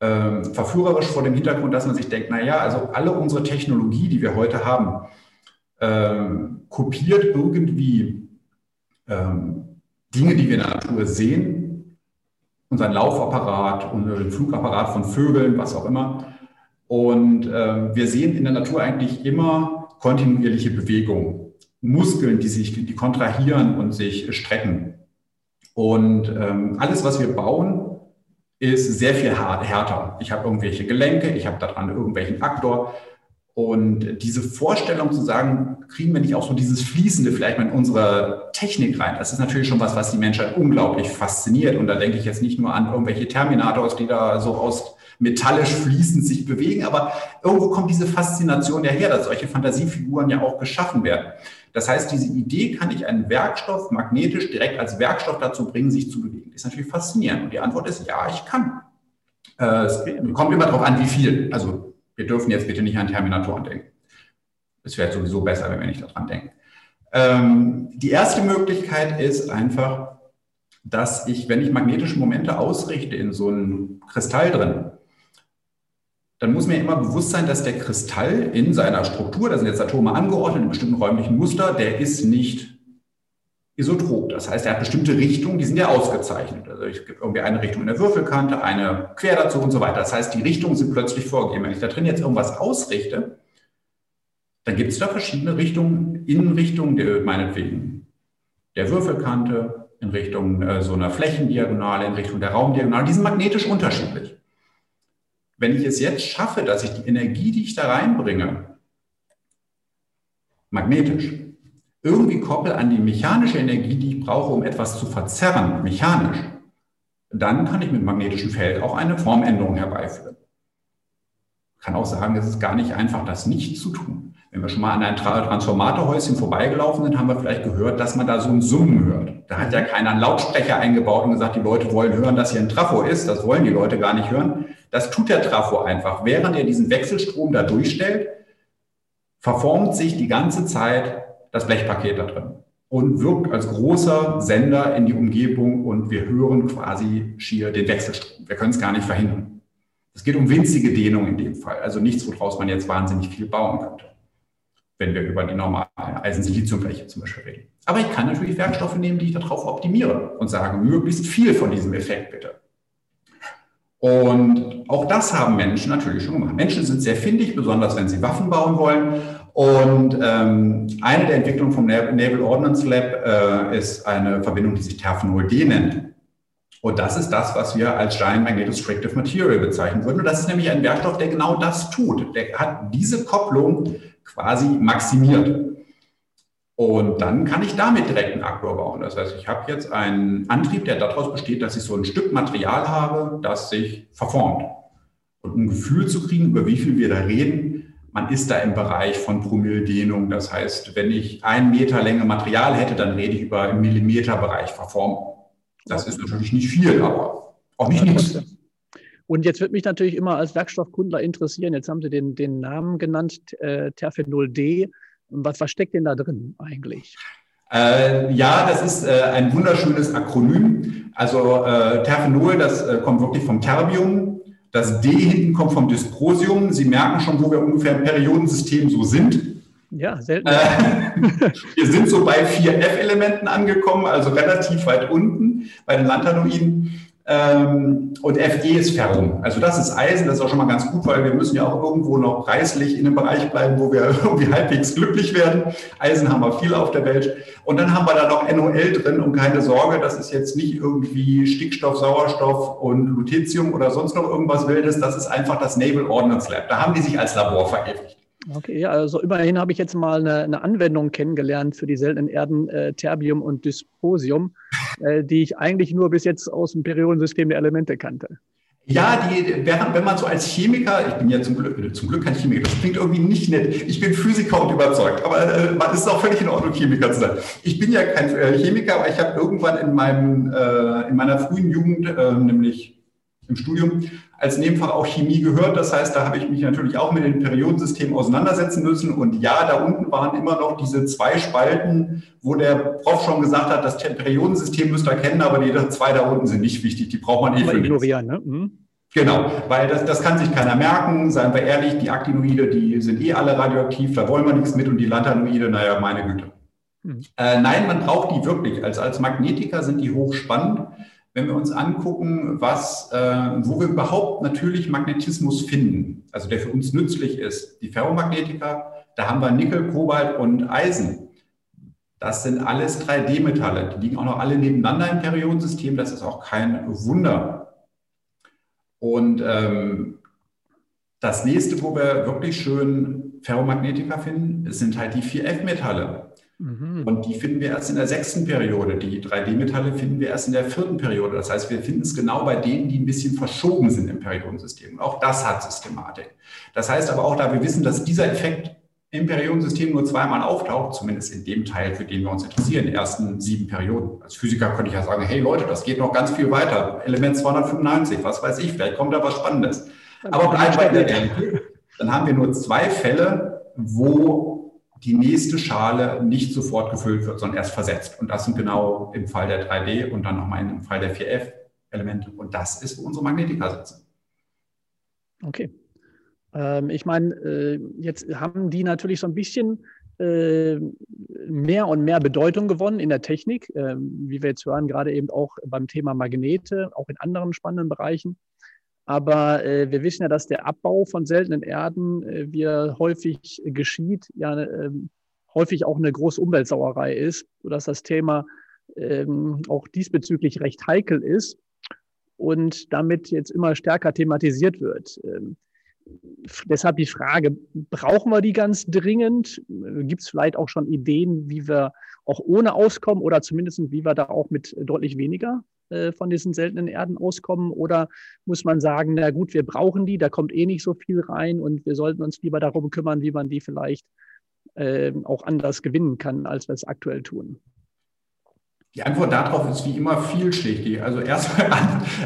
ähm, verführerisch vor dem Hintergrund, dass man sich denkt, naja, also alle unsere Technologie, die wir heute haben, ähm, kopiert irgendwie ähm, Dinge, die wir in der Natur sehen, unseren Laufapparat und den Flugapparat von Vögeln, was auch immer. Und äh, wir sehen in der Natur eigentlich immer kontinuierliche Bewegung. Muskeln, die sich, die kontrahieren und sich strecken. Und ähm, alles, was wir bauen, ist sehr viel härter. Ich habe irgendwelche Gelenke, ich habe daran irgendwelchen Aktor. Und diese Vorstellung zu sagen, kriegen wir nicht auch so dieses Fließende vielleicht mal in unsere Technik rein, das ist natürlich schon was, was die Menschheit unglaublich fasziniert. Und da denke ich jetzt nicht nur an irgendwelche Terminators, die da so aus metallisch fließend sich bewegen, aber irgendwo kommt diese Faszination ja her, dass solche Fantasiefiguren ja auch geschaffen werden. Das heißt, diese Idee kann ich einen Werkstoff magnetisch direkt als Werkstoff dazu bringen, sich zu bewegen. Das ist natürlich faszinierend. Und die Antwort ist ja, ich kann. Äh, es kommt immer darauf an, wie viel. Also wir dürfen jetzt bitte nicht an Terminatoren denken. Es wäre sowieso besser, wenn wir nicht daran denken. Ähm, die erste Möglichkeit ist einfach, dass ich, wenn ich magnetische Momente ausrichte in so einem Kristall drin, dann muss mir immer bewusst sein, dass der Kristall in seiner Struktur, da sind jetzt Atome angeordnet in bestimmten räumlichen Muster, der ist nicht isotrop. Das heißt, er hat bestimmte Richtungen, die sind ja ausgezeichnet. Also ich gibt irgendwie eine Richtung in der Würfelkante, eine quer dazu und so weiter. Das heißt, die Richtungen sind plötzlich vorgegeben. Wenn ich da drin jetzt irgendwas ausrichte, dann gibt es da verschiedene Richtungen, Innenrichtungen, der, meinetwegen der Würfelkante, in Richtung äh, so einer Flächendiagonale, in Richtung der Raumdiagonale. Die sind magnetisch unterschiedlich. Wenn ich es jetzt schaffe, dass ich die Energie, die ich da reinbringe, magnetisch, irgendwie koppel an die mechanische Energie, die ich brauche, um etwas zu verzerren, mechanisch, dann kann ich mit magnetischem Feld auch eine Formänderung herbeiführen. Ich kann auch sagen, es ist gar nicht einfach, das nicht zu tun. Wenn wir schon mal an ein Transformatorhäuschen vorbeigelaufen sind, haben wir vielleicht gehört, dass man da so ein Summen hört. Da hat ja keiner einen Lautsprecher eingebaut und gesagt, die Leute wollen hören, dass hier ein Trafo ist. Das wollen die Leute gar nicht hören. Das tut der Trafo einfach. Während er diesen Wechselstrom da durchstellt, verformt sich die ganze Zeit das Blechpaket da drin und wirkt als großer Sender in die Umgebung und wir hören quasi schier den Wechselstrom. Wir können es gar nicht verhindern. Es geht um winzige Dehnung in dem Fall, also nichts, woraus man jetzt wahnsinnig viel bauen könnte, wenn wir über die normale Eisen-Silizium-Fläche zum Beispiel reden. Aber ich kann natürlich Werkstoffe nehmen, die ich darauf optimiere und sage, möglichst viel von diesem Effekt bitte. Und auch das haben Menschen natürlich schon gemacht. Menschen sind sehr findig, besonders wenn sie Waffen bauen wollen. Und ähm, eine der Entwicklungen vom Naval Ordnance Lab äh, ist eine Verbindung, die sich Terphenol D nennt. Und das ist das, was wir als Giant Magnetostrictive Material bezeichnen würden. Und das ist nämlich ein Werkstoff, der genau das tut. Der hat diese Kopplung quasi maximiert. Und dann kann ich damit direkt einen Akku bauen. Das heißt, ich habe jetzt einen Antrieb, der daraus besteht, dass ich so ein Stück Material habe, das sich verformt. Und um ein Gefühl zu kriegen, über wie viel wir da reden, man ist da im Bereich von Promilldehnung. Das heißt, wenn ich einen Meter Länge Material hätte, dann rede ich über im Millimeterbereich verformen. Das ist natürlich nicht viel, aber auch nicht nichts. Und jetzt wird mich natürlich immer als Werkstoffkundler interessieren, jetzt haben Sie den, den Namen genannt, äh, Terphenol D. Was, was steckt denn da drin eigentlich? Äh, ja, das ist äh, ein wunderschönes Akronym. Also äh, Terphenol, das äh, kommt wirklich vom Terbium. Das D hinten kommt vom Dysprosium. Sie merken schon, wo wir ungefähr im Periodensystem so sind. Ja, selten. Äh, wir sind so bei 4F-Elementen angekommen, also relativ weit unten bei den Lantanoiden. Ähm, und Fe ist Ferrum. Also das ist Eisen, das ist auch schon mal ganz gut, weil wir müssen ja auch irgendwo noch preislich in einem Bereich bleiben, wo wir irgendwie halbwegs glücklich werden. Eisen haben wir viel auf der Welt. Und dann haben wir da noch NOL drin und keine Sorge, das ist jetzt nicht irgendwie Stickstoff, Sauerstoff und Lutetium oder sonst noch irgendwas Wildes. Das ist einfach das Naval Ordnance Lab. Da haben die sich als Labor verewigt. Okay, ja, also immerhin habe ich jetzt mal eine, eine, Anwendung kennengelernt für die seltenen Erden äh, Terbium und Dysprosium, äh, die ich eigentlich nur bis jetzt aus dem Periodensystem der Elemente kannte. Ja, die, wenn man so als Chemiker, ich bin ja zum Glück, zum Glück kein Chemiker, das klingt irgendwie nicht nett. Ich bin Physiker und überzeugt, aber äh, man ist auch völlig in Ordnung, Chemiker zu sein. Ich bin ja kein äh, Chemiker, aber ich habe irgendwann in meinem, äh, in meiner frühen Jugend, äh, nämlich im Studium, als Nebenfach auch Chemie gehört. Das heißt, da habe ich mich natürlich auch mit dem Periodensystem auseinandersetzen müssen. Und ja, da unten waren immer noch diese zwei Spalten, wo der Prof schon gesagt hat, das Periodensystem müsst ihr kennen, aber die zwei da unten sind nicht wichtig. Die braucht man eh für ignorieren. Ne? Mhm. Genau, weil das, das kann sich keiner merken. Seien wir ehrlich, die Actinoide, die sind eh alle radioaktiv, da wollen wir nichts mit. Und die Lanthanoide, naja, meine Güte. Mhm. Äh, nein, man braucht die wirklich. Also als Magnetiker sind die hochspannend wenn wir uns angucken, was, äh, wo wir überhaupt natürlich Magnetismus finden, also der für uns nützlich ist, die Ferromagnetika, da haben wir Nickel, Kobalt und Eisen. Das sind alles 3D-Metalle. Die liegen auch noch alle nebeneinander im Periodensystem. Das ist auch kein Wunder. Und ähm, das nächste, wo wir wirklich schön Ferromagnetika finden, sind halt die 4F-Metalle. Mhm. Und die finden wir erst in der sechsten Periode. Die 3D-Metalle finden wir erst in der vierten Periode. Das heißt, wir finden es genau bei denen, die ein bisschen verschoben sind im Periodensystem. Und auch das hat Systematik. Das heißt aber auch, da wir wissen, dass dieser Effekt im Periodensystem nur zweimal auftaucht, zumindest in dem Teil, für den wir uns interessieren, in den ersten sieben Perioden. Als Physiker könnte ich ja sagen, hey Leute, das geht noch ganz viel weiter. Element 295, was weiß ich, vielleicht kommt da was Spannendes. Aber bleiben bei der Denke. Dann haben wir nur zwei Fälle, wo die nächste Schale nicht sofort gefüllt wird, sondern erst versetzt. Und das sind genau im Fall der 3D und dann nochmal im Fall der 4F-Elemente. Und das ist, wo unsere Magnetika sitzen. Okay. Ähm, ich meine, äh, jetzt haben die natürlich so ein bisschen äh, mehr und mehr Bedeutung gewonnen in der Technik, äh, wie wir jetzt hören, gerade eben auch beim Thema Magnete, auch in anderen spannenden Bereichen. Aber äh, wir wissen ja, dass der Abbau von seltenen Erden, äh, wie er häufig geschieht, ja äh, häufig auch eine große Umweltsauerei ist, sodass das Thema ähm, auch diesbezüglich recht heikel ist und damit jetzt immer stärker thematisiert wird. Ähm, deshalb die Frage, brauchen wir die ganz dringend? Gibt es vielleicht auch schon Ideen, wie wir auch ohne auskommen oder zumindest wie wir da auch mit deutlich weniger äh, von diesen seltenen Erden auskommen? Oder muss man sagen, na gut, wir brauchen die, da kommt eh nicht so viel rein und wir sollten uns lieber darum kümmern, wie man die vielleicht äh, auch anders gewinnen kann, als wir es aktuell tun? Die Antwort darauf ist wie immer vielschichtig. Also erstmal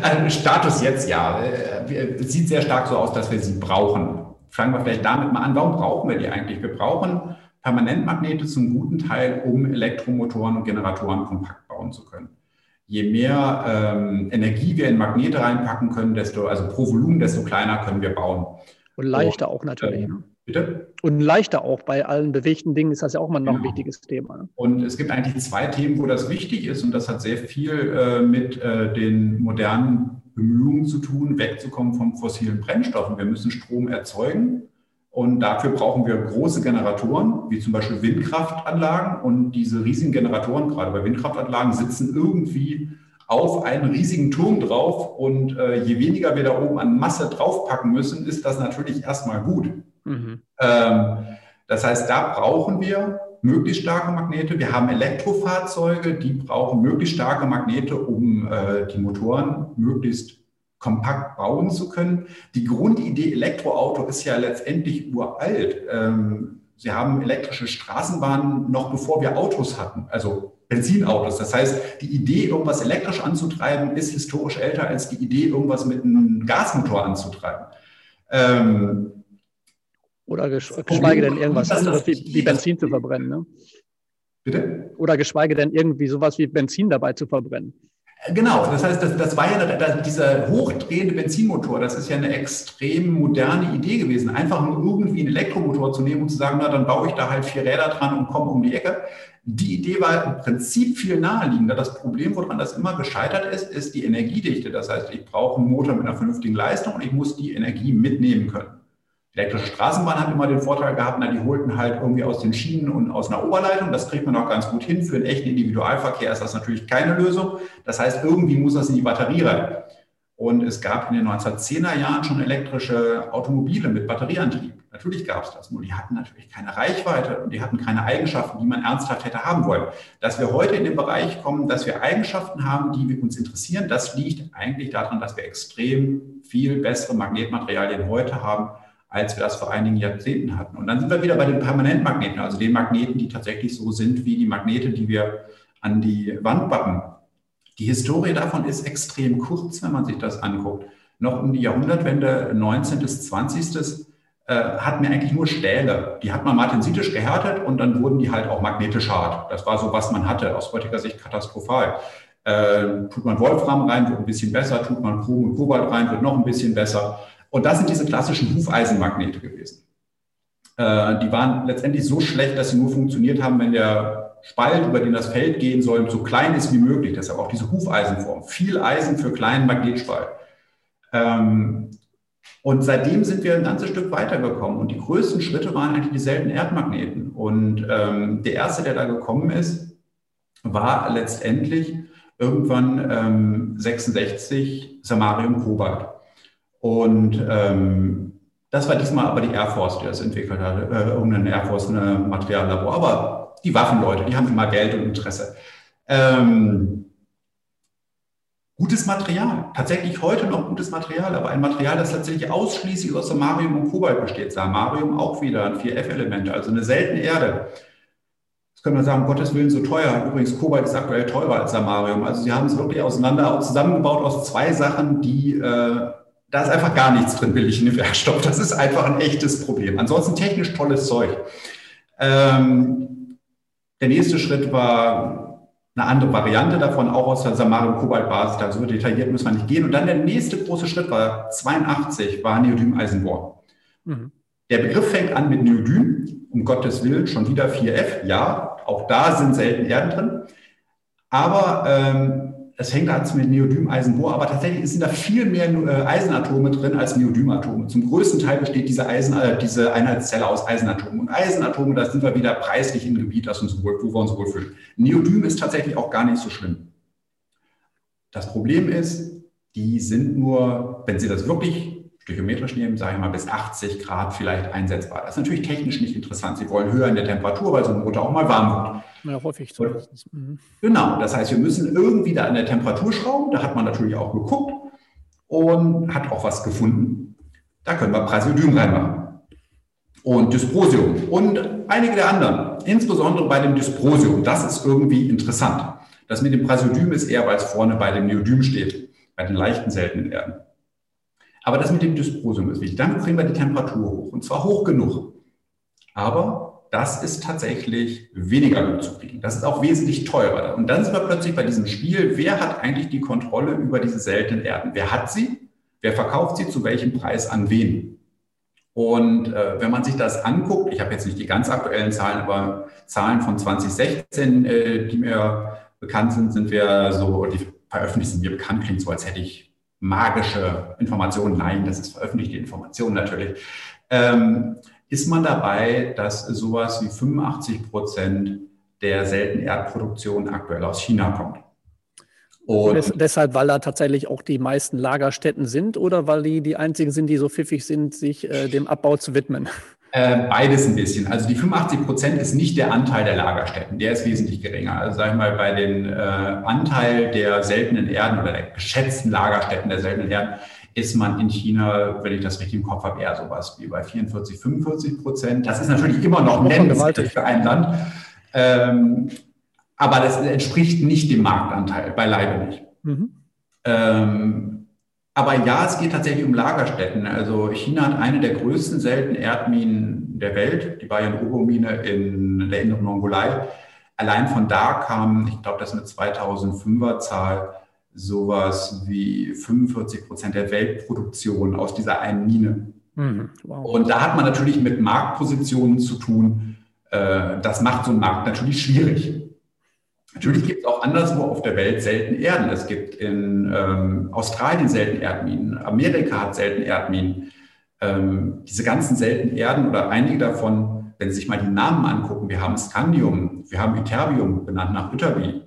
an, Status jetzt ja. Es äh, sieht sehr stark so aus, dass wir sie brauchen. Fangen wir vielleicht damit mal an. Warum brauchen wir die eigentlich? Wir brauchen Permanentmagnete zum guten Teil, um Elektromotoren und Generatoren kompakt bauen zu können je mehr ähm, Energie wir in Magnete reinpacken können, desto, also pro Volumen, desto kleiner können wir bauen. Und leichter so, auch natürlich. Ähm, bitte? Und leichter auch. Bei allen bewegten Dingen ist das ja auch mal noch genau. ein wichtiges Thema. Ne? Und es gibt eigentlich zwei Themen, wo das wichtig ist. Und das hat sehr viel äh, mit äh, den modernen Bemühungen zu tun, wegzukommen von fossilen Brennstoffen. Wir müssen Strom erzeugen. Und dafür brauchen wir große Generatoren, wie zum Beispiel Windkraftanlagen. Und diese riesigen Generatoren, gerade bei Windkraftanlagen, sitzen irgendwie auf einen riesigen Turm drauf und äh, je weniger wir da oben an Masse draufpacken müssen, ist das natürlich erstmal gut. Mhm. Ähm, das heißt, da brauchen wir möglichst starke Magnete. Wir haben Elektrofahrzeuge, die brauchen möglichst starke Magnete, um äh, die Motoren möglichst kompakt bauen zu können. Die Grundidee Elektroauto ist ja letztendlich uralt. Ähm, Sie haben elektrische Straßenbahnen noch bevor wir Autos hatten, also Benzinautos. Das heißt, die Idee, irgendwas elektrisch anzutreiben, ist historisch älter als die Idee, irgendwas mit einem Gasmotor anzutreiben. Ähm, Oder geschweige denn irgendwas anderes wie, wie Benzin zu verbrennen. Ne? Bitte? Oder geschweige denn irgendwie sowas wie Benzin dabei zu verbrennen. Genau, das heißt, das, das war ja dieser hochdrehende Benzinmotor, das ist ja eine extrem moderne Idee gewesen. Einfach nur irgendwie einen Elektromotor zu nehmen und zu sagen, na, dann baue ich da halt vier Räder dran und komme um die Ecke. Die Idee war im Prinzip viel naheliegender. Das Problem, woran das immer gescheitert ist, ist die Energiedichte. Das heißt, ich brauche einen Motor mit einer vernünftigen Leistung und ich muss die Energie mitnehmen können. Elektrische Straßenbahn hat immer den Vorteil gehabt, na, die holten halt irgendwie aus den Schienen und aus einer Oberleitung. Das kriegt man auch ganz gut hin. Für einen echten Individualverkehr ist das natürlich keine Lösung. Das heißt, irgendwie muss das in die Batterie rein. Und es gab in den 1910er Jahren schon elektrische Automobile mit Batterieantrieb. Natürlich gab es das, nur die hatten natürlich keine Reichweite und die hatten keine Eigenschaften, die man ernsthaft hätte haben wollen. Dass wir heute in den Bereich kommen, dass wir Eigenschaften haben, die uns interessieren, das liegt eigentlich daran, dass wir extrem viel bessere Magnetmaterialien heute haben, als wir das vor einigen Jahrzehnten hatten. Und dann sind wir wieder bei den Permanentmagneten, also den Magneten, die tatsächlich so sind wie die Magnete, die wir an die Wand backen. Die Historie davon ist extrem kurz, wenn man sich das anguckt. Noch um die Jahrhundertwende 19. bis 20. Äh, hatten wir eigentlich nur Stähle. Die hat man martensitisch gehärtet und dann wurden die halt auch magnetisch hart. Das war so, was man hatte, aus heutiger Sicht katastrophal. Äh, tut man Wolfram rein, wird ein bisschen besser, tut man Chrom und Kobalt rein, wird noch ein bisschen besser. Und das sind diese klassischen Hufeisenmagnete gewesen. Äh, die waren letztendlich so schlecht, dass sie nur funktioniert haben, wenn der Spalt, über den das Feld gehen soll, so klein ist wie möglich. Deshalb auch diese Hufeisenform. Viel Eisen für kleinen Magnetspalt. Ähm, und seitdem sind wir ein ganzes Stück weitergekommen. Und die größten Schritte waren eigentlich die seltenen Erdmagneten. Und ähm, der erste, der da gekommen ist, war letztendlich irgendwann ähm, 66 Samarium Kobalt. Und ähm, das war diesmal aber die Air Force, die das entwickelt hat, äh, irgendein Air Force ein Materiallabor. Aber die Waffenleute, die haben immer Geld und Interesse. Ähm, gutes Material, tatsächlich heute noch gutes Material, aber ein Material, das tatsächlich ausschließlich aus Samarium und Kobalt besteht. Samarium auch wieder ein 4F-Element, also eine seltene Erde. Das können wir sagen, um Gottes Willen so teuer. Übrigens, Kobalt ist aktuell teurer als Samarium. Also sie haben es wirklich auseinander zusammengebaut aus zwei Sachen, die äh, da ist einfach gar nichts drin billig in dem Werkstoff. Das ist einfach ein echtes Problem. Ansonsten technisch tolles Zeug. Ähm, der nächste Schritt war eine andere Variante davon, auch aus der Samarium-Kobalt-Basis. Da so detailliert muss man nicht gehen. Und dann der nächste große Schritt war 82, war Neodym-Eisenbohr. Mhm. Der Begriff fängt an mit Neodym, um Gottes Willen, schon wieder 4F. Ja, auch da sind selten Erden drin. Aber ähm, das hängt an mit Neodym-Eisenbohr, aber tatsächlich sind da viel mehr äh, Eisenatome drin als Neodymatome. Zum größten Teil besteht diese, Eisen, äh, diese Einheitszelle aus Eisenatomen. Und Eisenatome, da sind wir wieder preislich im Gebiet, das uns wohl, wo wir uns wohlfühlen. Neodym ist tatsächlich auch gar nicht so schlimm. Das Problem ist, die sind nur, wenn Sie das wirklich stöchiometrisch nehmen, sage ich mal bis 80 Grad vielleicht einsetzbar. Das ist natürlich technisch nicht interessant. Sie wollen höher in der Temperatur, weil so ein Motor auch mal warm wird. Ja, häufig so. Mhm. Genau, das heißt, wir müssen irgendwie da an der Temperatur schrauben. Da hat man natürlich auch geguckt und hat auch was gefunden. Da können wir Praseodym reinmachen. Und Dysprosium und einige der anderen, insbesondere bei dem Dysprosium. Das ist irgendwie interessant. Das mit dem Praseodym ist eher, weil es vorne bei dem Neodym steht, bei den leichten seltenen Erden. Aber das mit dem Dysprosium ist wichtig. Dann kriegen wir die Temperatur hoch und zwar hoch genug. Aber das ist tatsächlich weniger gut zu kriegen. Das ist auch wesentlich teurer. Und dann sind wir plötzlich bei diesem Spiel, wer hat eigentlich die Kontrolle über diese seltenen Erden? Wer hat sie? Wer verkauft sie zu welchem Preis an wen? Und äh, wenn man sich das anguckt, ich habe jetzt nicht die ganz aktuellen Zahlen, aber Zahlen von 2016, äh, die mir bekannt sind, sind wir so, die veröffentlicht sind mir bekannt, klingt so, als hätte ich magische Informationen, nein, das ist veröffentlichte Information natürlich, ähm, ist man dabei, dass sowas wie 85 Prozent der seltenen Erdproduktion aktuell aus China kommt. Und Des, deshalb, weil da tatsächlich auch die meisten Lagerstätten sind oder weil die die einzigen sind, die so pfiffig sind, sich äh, dem Abbau zu widmen? Äh, beides ein bisschen. Also die 85 Prozent ist nicht der Anteil der Lagerstätten, der ist wesentlich geringer. Also sag ich mal, bei den äh, Anteil der seltenen Erden oder der geschätzten Lagerstätten der seltenen Erden ist man in China, wenn ich das richtig im Kopf habe, eher sowas wie bei 44, 45 Prozent. Das ist natürlich immer noch nennenswert für ein Land. Ähm, aber das entspricht nicht dem Marktanteil, beileibe nicht. Mhm. Ähm, aber ja, es geht tatsächlich um Lagerstätten. Also China hat eine der größten seltenen Erdminen der Welt, die Bayan-Obo-Mine in der Inneren Mongolei. Allein von da kam, ich glaube, das ist eine 2005er Zahl, sowas wie 45 Prozent der Weltproduktion aus dieser einen Mine. Mhm, wow. Und da hat man natürlich mit Marktpositionen zu tun. Äh, das macht so einen Markt natürlich schwierig. Natürlich gibt es auch anderswo auf der Welt selten Erden. Es gibt in ähm, Australien selten Erdminen, Amerika hat selten Erdminen. Ähm, diese ganzen seltenen Erden oder einige davon, wenn Sie sich mal die Namen angucken, wir haben Scandium, wir haben Ytterbium, benannt nach Ytterby,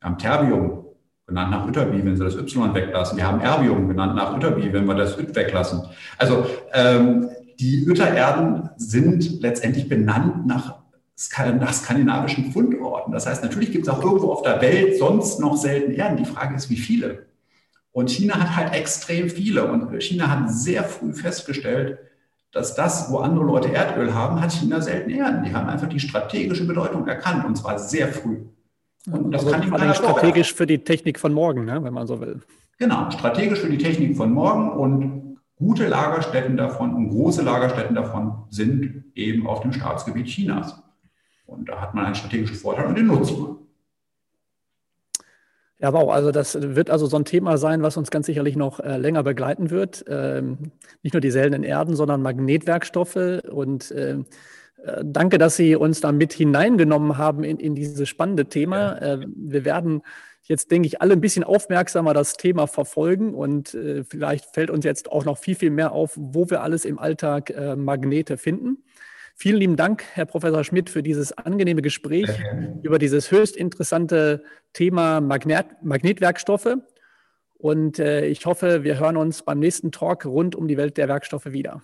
wir haben Terbium, benannt nach Ytterby, wenn Sie das Y weglassen, wir haben Erbium, benannt nach Ytterby, wenn wir das Yt weglassen. Also ähm, die Yttererden sind letztendlich benannt nach nach skandinavischen Fundorten. Das heißt, natürlich gibt es auch irgendwo auf der Welt sonst noch selten Erden. Die Frage ist, wie viele? Und China hat halt extrem viele. Und China hat sehr früh festgestellt, dass das, wo andere Leute Erdöl haben, hat China selten Erden. Die haben einfach die strategische Bedeutung erkannt und zwar sehr früh. Und das also kann vor allem strategisch für die Technik von morgen, ne, wenn man so will. Genau, strategisch für die Technik von morgen und gute Lagerstätten davon und große Lagerstätten davon sind eben auf dem Staatsgebiet Chinas. Und da hat man einen strategischen Vorteil und den nutzt man. Ja, wow, also das wird also so ein Thema sein, was uns ganz sicherlich noch äh, länger begleiten wird. Ähm, nicht nur die seltenen Erden, sondern Magnetwerkstoffe. Und ähm, äh, danke, dass Sie uns da mit hineingenommen haben in, in dieses spannende Thema. Ja. Äh, wir werden jetzt, denke ich, alle ein bisschen aufmerksamer das Thema verfolgen und äh, vielleicht fällt uns jetzt auch noch viel, viel mehr auf, wo wir alles im Alltag äh, Magnete finden. Vielen lieben Dank, Herr Professor Schmidt, für dieses angenehme Gespräch über dieses höchst interessante Thema Magnet Magnetwerkstoffe. Und äh, ich hoffe, wir hören uns beim nächsten Talk rund um die Welt der Werkstoffe wieder.